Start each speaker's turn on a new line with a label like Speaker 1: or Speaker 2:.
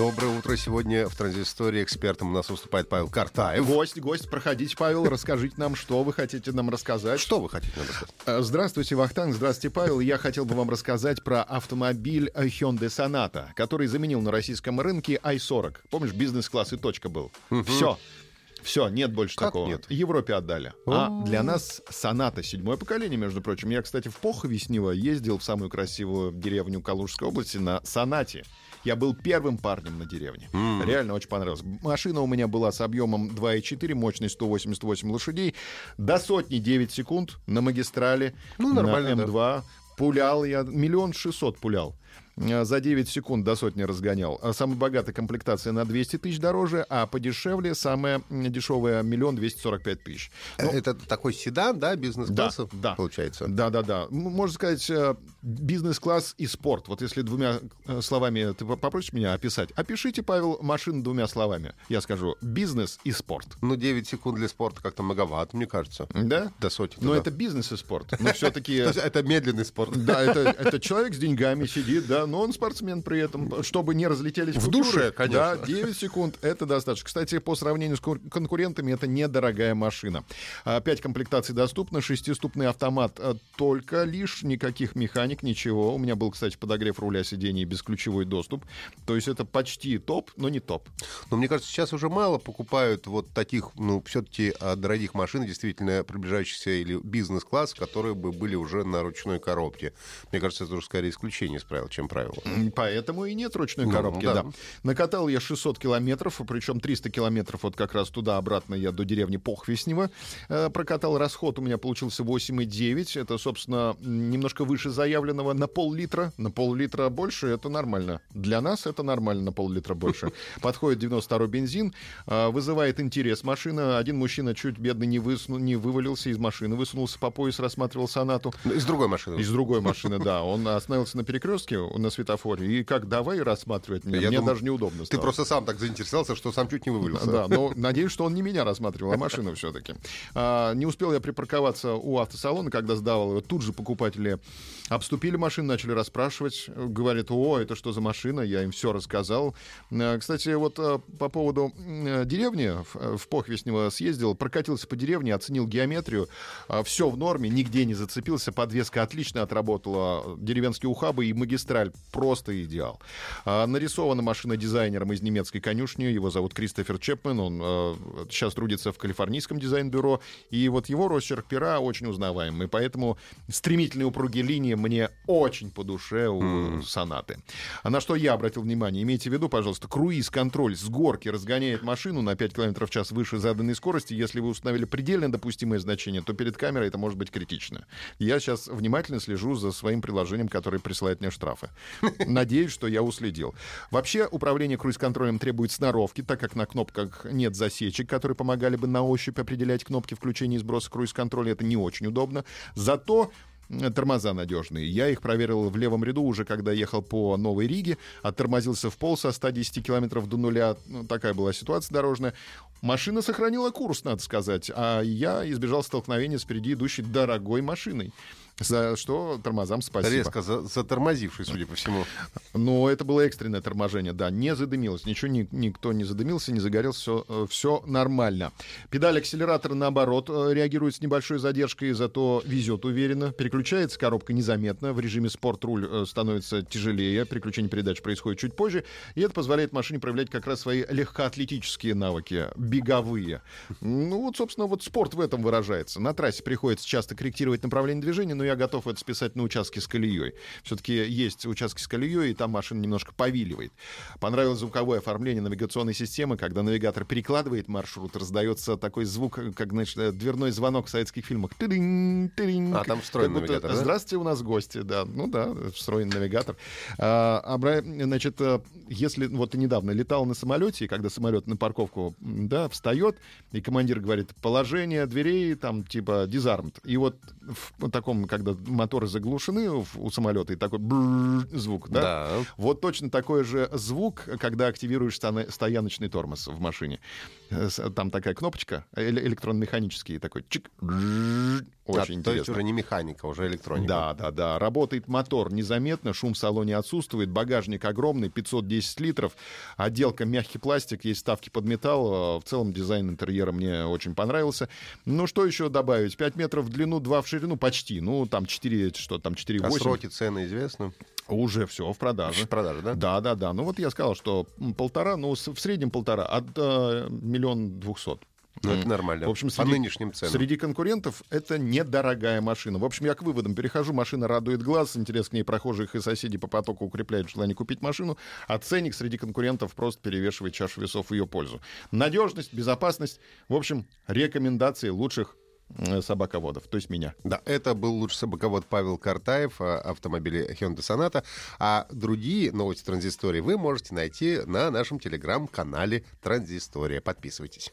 Speaker 1: Доброе утро. Сегодня в транзисторе экспертом у нас выступает Павел Картаев.
Speaker 2: Гость, гость, проходите, Павел, расскажите нам, что вы хотите нам рассказать.
Speaker 1: Что вы хотите нам рассказать?
Speaker 2: Э, Здравствуйте, Вахтанг, здравствуйте, Павел. Я хотел бы вам рассказать про автомобиль Hyundai Sonata, который заменил на российском рынке i40. Помнишь, бизнес-класс и точка был. Все. Все, нет больше
Speaker 1: Как
Speaker 2: такого.
Speaker 1: нет?
Speaker 2: Европе отдали. А для нас Соната седьмое поколение, между прочим. Я, кстати, в Похове с него ездил в самую красивую деревню Калужской области на Сонате. Я был первым парнем на деревне. Реально очень понравилось. Машина у меня была с объемом 2,4, мощность 188 лошадей. До сотни 9 секунд на магистрали.
Speaker 1: Ну, нормально,
Speaker 2: На М2. Пулял я, миллион шестьсот пулял. Э, За 9 секунд до сотни разгонял. А Самая богатая комплектация на 200 тысяч дороже, а подешевле самая дешевая миллион 245 тысяч. Ну,
Speaker 1: Это такой седан, да, бизнес-класса?
Speaker 2: да.
Speaker 1: Получается.
Speaker 2: Да, да, да. Можно сказать, э, бизнес-класс и спорт. Вот если двумя э, словами ты по- попросишь меня описать. Опишите, Павел, машину двумя словами. Я скажу бизнес и спорт.
Speaker 1: Ну, 9 секунд для спорта как-то многовато, мне кажется.
Speaker 2: Да?
Speaker 1: До сотни.
Speaker 2: Но
Speaker 1: да.
Speaker 2: это бизнес и спорт. Но все-таки...
Speaker 1: Это медленный спорт.
Speaker 2: Да, это, человек с деньгами сидит, да, но он спортсмен при этом, чтобы не разлетелись
Speaker 1: В душе, конечно.
Speaker 2: Да, 9 секунд, это достаточно. Кстати, по сравнению с кур- конкурентами, это недорогая машина. А, Пять комплектаций доступно, шестиступный автомат а, только лишь, никаких механик, ничего. У меня был, кстати, подогрев руля сидений и бесключевой доступ. То есть это почти топ, но не топ.
Speaker 1: Но мне кажется, сейчас уже мало покупают вот таких, ну, все-таки дорогих машин, действительно приближающихся или бизнес-класс, которые бы были уже на ручной коробке. Мне кажется, это уже скорее исключение из правил, чем правило.
Speaker 2: Поэтому и нет ручной
Speaker 1: Ну,
Speaker 2: коробки,
Speaker 1: да.
Speaker 2: да. Накатал я 600 километров, причем 300 километров вот как раз туда-обратно я до деревни Похвеснево э, прокатал. Расход у меня получился 8,9. Это, собственно, немножко выше заявленного на пол-литра. На пол-литра больше, это нормально. Для нас это нормально на пол-литра больше. Подходит 92 бензин, э, вызывает интерес машина. Один мужчина чуть бедный не, высну- не вывалился из машины, высунулся по пояс, рассматривал сонату.
Speaker 1: Ну, Из другой машины.
Speaker 2: Из другой машины, да. Он остановился на перекрестке, на светофоре, и как давай рассматривать меня.
Speaker 1: Я
Speaker 2: Мне
Speaker 1: думаю,
Speaker 2: даже неудобно
Speaker 1: Ты
Speaker 2: стало.
Speaker 1: просто сам так заинтересовался, что сам чуть не вывалился.
Speaker 2: Да, но надеюсь, что он не меня рассматривал, а машину все-таки. не успел я припарковаться у автосалона, когда сдавал его. Тут же покупатели обступили машину, начали расспрашивать. Говорят, о, это что за машина? Я им все рассказал. А, Кстати, вот а, по поводу м, деревни в, Похвеснево съездил, прокатился по деревне, оценил геометрию. Все в норме, нигде не зацепился. Подвеска отлично отработала. Деревенские ухабы и магистраль просто идеал. А, Нарисована машина дизайнером из немецкой конюшни. Его зовут Кристофер Чепмен. Он э, сейчас трудится в калифорнийском дизайн-бюро. И вот его росчерк пера очень узнаваемый. Поэтому стремительные упругие линии мне очень по душе у сонаты. А на что я обратил внимание? Имейте в виду, пожалуйста, круиз-контроль с горки разгоняет машину на 5 км в час выше заданной скорости. Если вы установили предельно допустимое значение, то перед камерой это может быть критично. Я сейчас внимательно слежу за своим приложением, которое присылает мне штрафы. Надеюсь, что я уследил. Вообще, управление круиз-контролем требует сноровки, так как на кнопках нет засечек, которые помогали бы на ощупь определять кнопки включения и сброса круиз-контроля. Это не очень удобно. Зато Тормоза надежные. Я их проверил в левом ряду уже, когда ехал по Новой Риге. Оттормозился в пол со 110 километров до нуля. Ну, такая была ситуация дорожная. Машина сохранила курс, надо сказать. А я избежал столкновения с впереди идущей дорогой машиной. За что тормозам спасибо.
Speaker 1: Резко за- затормозивший, судя по всему.
Speaker 2: Но это было экстренное торможение, да, не задымилось, ничего, ни- никто не задымился, не загорелся, все, все нормально. Педаль акселератора, наоборот, э, реагирует с небольшой задержкой, зато везет уверенно. Переключается коробка незаметно, в режиме спорт руль э, становится тяжелее, переключение передач происходит чуть позже, и это позволяет машине проявлять как раз свои легкоатлетические навыки, беговые. Ну вот, собственно, вот спорт в этом выражается. На трассе приходится часто корректировать направление движения, но я я готов это списать на участки с колеей. Все-таки есть участки с колеей, и там машина немножко повиливает. Понравилось звуковое оформление навигационной системы, когда навигатор перекладывает маршрут, раздается такой звук, как, значит, дверной звонок в советских фильмах.
Speaker 1: А там встроенный навигатор, да?
Speaker 2: Здравствуйте, у нас гости, да. Ну да, встроенный навигатор. А, значит, э, если вот ты недавно летал на самолете, и когда самолет на парковку, да, встает, и командир говорит, положение дверей, там, типа, дизармт. И вот в таком, когда моторы заглушены у самолета, и такой звук, да? да? Вот точно такой же звук, когда активируешь стояночный тормоз в машине. Э, там такая кнопочка, электронно-механический, такой чик,
Speaker 1: очень а, интересно. То есть уже не механика, уже электроника.
Speaker 2: Да, да, да. Работает мотор незаметно, шум в салоне отсутствует, багажник огромный, 510 литров, отделка мягкий пластик, есть ставки под металл. В целом дизайн интерьера мне очень понравился. Ну, что еще добавить? 5 метров в длину, 2 в ширину, почти. Ну, там 4, что там, 4,8. А
Speaker 1: сроки, цены известны?
Speaker 2: Уже все в продаже.
Speaker 1: В продаже, да?
Speaker 2: Да, да, да. Ну вот я сказал, что полтора, ну в среднем полтора, от э, миллион двухсот.
Speaker 1: Ну, это нормально.
Speaker 2: В общем, среди,
Speaker 1: По нынешним ценам.
Speaker 2: Среди конкурентов это недорогая машина. В общем, я к выводам перехожу. Машина радует глаз, интерес к ней прохожих и соседей по потоку укрепляет желание купить машину, а ценник среди конкурентов просто перевешивает чашу весов в ее пользу. Надежность, безопасность. В общем, рекомендации лучших Э, собаководов, то есть меня.
Speaker 1: Да, это был лучший собаковод Павел Картаев, э, автомобили Hyundai Sonata. А другие новости транзистории вы можете найти на нашем телеграм-канале Транзистория. Подписывайтесь.